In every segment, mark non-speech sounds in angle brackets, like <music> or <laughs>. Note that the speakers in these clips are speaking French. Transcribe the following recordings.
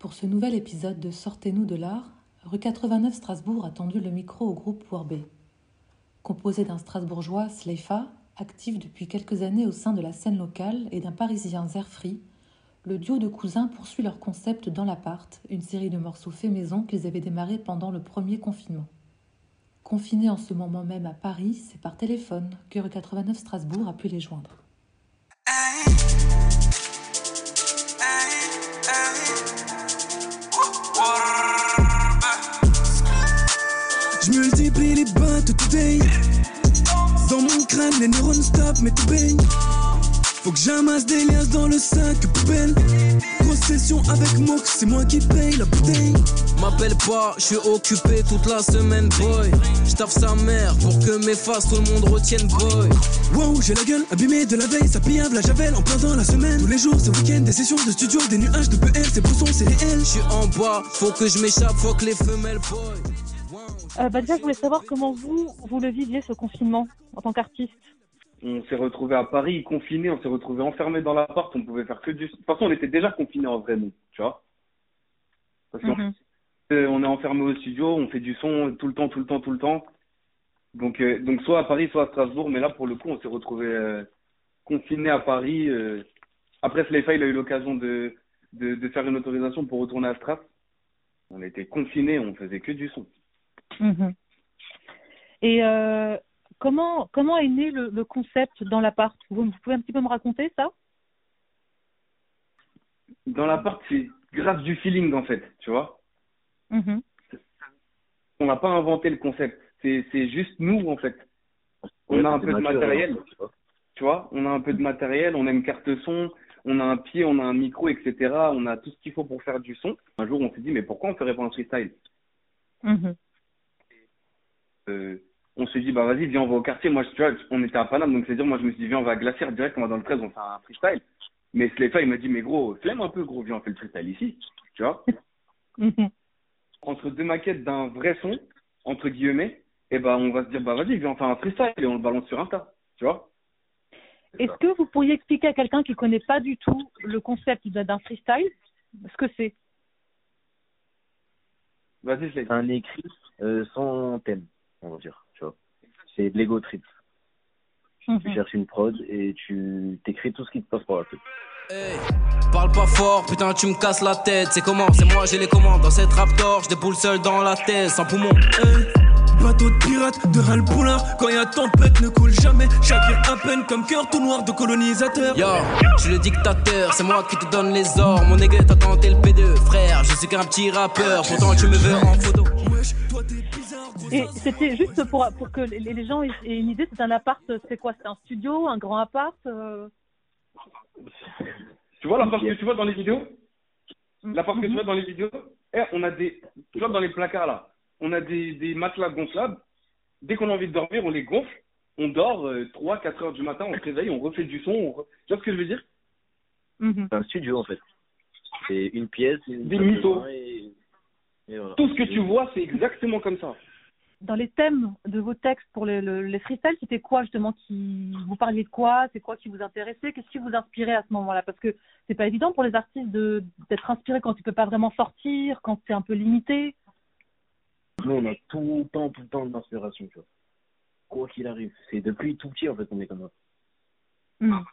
Pour ce nouvel épisode de Sortez-nous de l'art, rue 89 Strasbourg a tendu le micro au groupe Warbé. Composé d'un Strasbourgeois, Sleifa, actif depuis quelques années au sein de la scène locale, et d'un Parisien Zerfri, le duo de cousins poursuit leur concept dans l'appart, une série de morceaux faits maison qu'ils avaient démarré pendant le premier confinement. Confinés en ce moment même à Paris, c'est par téléphone que rue 89 Strasbourg a pu les joindre. Dans mon crâne, les neurones stop, mais tout baigne. Faut que j'amasse des liasses dans le sac poubelle. Grosse session avec Mox, c'est moi qui paye la bouteille. M'appelle pas, je suis occupé toute la semaine, boy. J'taffe sa mère pour que mes faces tout le monde retienne, boy. Wow, j'ai la gueule abîmée de la veille, ça pillave la javel en plein dans la semaine. Tous les jours, c'est week-end, des sessions de studio, des nuages de PR, c'est bon c'est réel. Je suis en bas, faut que je m'échappe, faut que les femelles, boy. Euh, bah déjà, je voulais savoir comment vous, vous le viviez ce confinement en tant qu'artiste. On s'est retrouvé à Paris confinés, on s'est retrouvé enfermés dans l'appart, on pouvait faire que du. De toute façon, on était déjà confinés en vrai, nous, tu vois. Parce qu'on Mhm. euh, on est enfermé au studio, on fait du son tout le temps, tout le temps, tout le temps. Donc, euh, donc soit à Paris, soit à Strasbourg, mais là, pour le coup, on s'est retrouvé euh, confinés à Paris. euh. Après, Sleifa, il a eu l'occasion de, de, de faire une autorisation pour retourner à Stras. On était confinés, on faisait que du son. Mhm. Et euh, comment, comment est né le, le concept dans l'appart? Vous, vous pouvez un petit peu me raconter ça? Dans l'appart, c'est grâce du feeling, en fait, tu vois. Mhm. on n'a pas inventé le concept. C'est, c'est juste nous, en fait. On a un peu de matériel, tu vois. On a un peu de matériel, on a une carte son, on a un pied, on a un micro, etc. On a tout ce qu'il faut pour faire du son. Un jour, on s'est dit, mais pourquoi on ferait pas un freestyle? Mhm. Euh, On s'est dit, bah vas-y, viens, on va au quartier. Moi, je- tu vois, on était à Paname, donc c'est dire, moi, je me suis dit, viens, on va à Glacière direct, on va dans le 13, on fait un freestyle. Mais Slefa, il m'a dit, mais gros, flemme un peu, gros, viens, on fait le freestyle ici, tu vois. <laughs> Entre deux maquettes d'un vrai son, entre guillemets, et ben on va se dire bah vas-y, viens on fait un freestyle et on le balance sur Insta, tu vois. Est-ce que vous pourriez expliquer à quelqu'un qui connaît pas du tout le concept d'un freestyle ce que c'est? Vas-y. C'est un écrit euh, sans thème, on va dire, tu vois. C'est de l'ego trip. Tu Mhm. cherches une prod et tu t'écris tout ce qui te passe par la tête. Hey, parle pas fort, putain, tu me casses la tête. C'est comment? C'est moi, j'ai les commandes. Dans cette raptor, je déboule seul dans la tête, sans poumon. Hey, bateau de pirate, de ral poulard. Quand y a tempête, ne coule jamais. Chavire à peine comme cœur tout noir de colonisateur. Yo, je suis le dictateur, c'est moi qui te donne les ordres. Mon nègre t'as tenté le P2, frère, je suis qu'un petit rappeur. Pourtant, tu me veux en photo. Et c'était juste pour, pour que les, les gens aient une idée, c'est un appart, c'est quoi? C'est un studio, un grand appart euh? Tu vois la part que tu vois dans les vidéos? La part que tu vois dans les vidéos? Eh, on a des tu vois dans les placards là, on a des, des matelas gonflables. Dès qu'on a envie de dormir, on les gonfle. On dort 3 4 heures du matin, on se réveille, on refait du son, on tu vois ce que je veux dire? Mhm. C'est un studio en fait. C'est une pièce, une Des mythos. et... et voilà. Tout ce que tu vois, c'est exactement comme ça. Dans les thèmes de vos textes pour les, le- les freestyles, c'était quoi justement qui vous parliez de quoi C'est quoi qui vous intéressait Qu'est-ce qui vous inspirait à ce moment-là? Parce que c'est pas évident pour les artistes de d'être inspirés quand tu peux pas vraiment sortir, quand c'est un peu limité. Nous, on a tout le temps, tout le temps de l'inspiration, tu vois. Quoi qu'il arrive. C'est depuis tout petit en fait qu'on est comme ça. Mhm.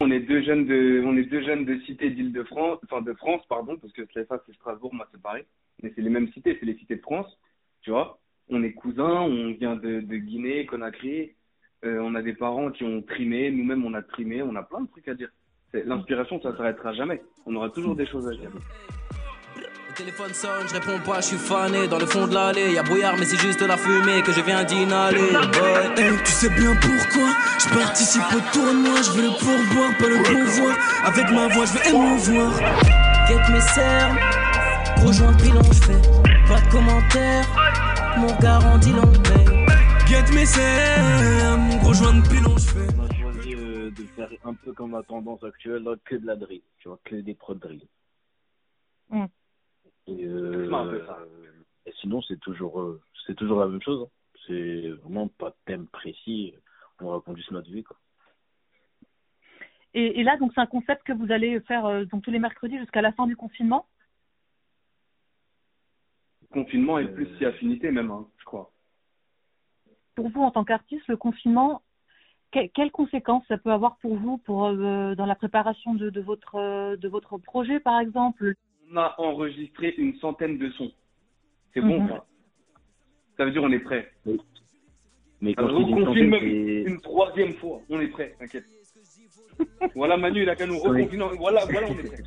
On est deux jeunes de, on est deux jeunes de cités d'Île-de-France, enfin de France, pardon, parce que Slefa c'est Strasbourg, moi c'est pareil. Mais c'est les mêmes cités, c'est les cités de France, tu vois. On est cousins, on vient de, de Guinée, Conakry. Euh, on a des parents qui ont trimé, nous-mêmes on a trimé, on a plein de trucs à dire. L'inspiration, ça s'arrêtera jamais. On aura toujours des choses à dire. Le téléphone sonne, je réponds pas, je suis fané. Dans le fond de l'allée, y a brouillard, mais c'est juste la fumée que je viens d'inhaler. Hey, tu sais bien pourquoi? Je participe au tournoi, je veux le pourboire, pas le pouvoir Avec ma voix, je veux émouvoir Get mes cernes, gros joint de pilon, je fais pas de commentaires. Mon gars en dit long, mais Get mes serres, mon gros joint de pilon, je fais On a choisi euh, de faire un peu comme la tendance actuelle, là, que de la drill, tu vois, que des prods drill. Mm. Et, euh, C'est un peu ça. et sinon, c'est toujours, euh, c'est toujours la même chose. hein. C'est vraiment pas de thème précis. On raconte juste notre vie, quoi. Et, et là, donc c'est un concept que vous allez faire euh, donc tous les mercredis jusqu'à la fin du confinement? Confinement et plus si affinité même, hein, je crois. Pour vous, en tant qu'artiste, le confinement, que- quelles conséquences ça peut avoir pour vous pour, euh, dans la préparation de, de votre, euh, de votre projet, par exemple? On a enregistré une centaine de sons. C'est bon, Mhm. ça. Ça veut dire on est prêt. Mais quand Alors, reconfine centaine, même une troisième fois. On est prêt, t'inquiète. <laughs> voilà Manu, il a qu'à nous Oui. reconfiner. Voilà, voilà, on est prêt.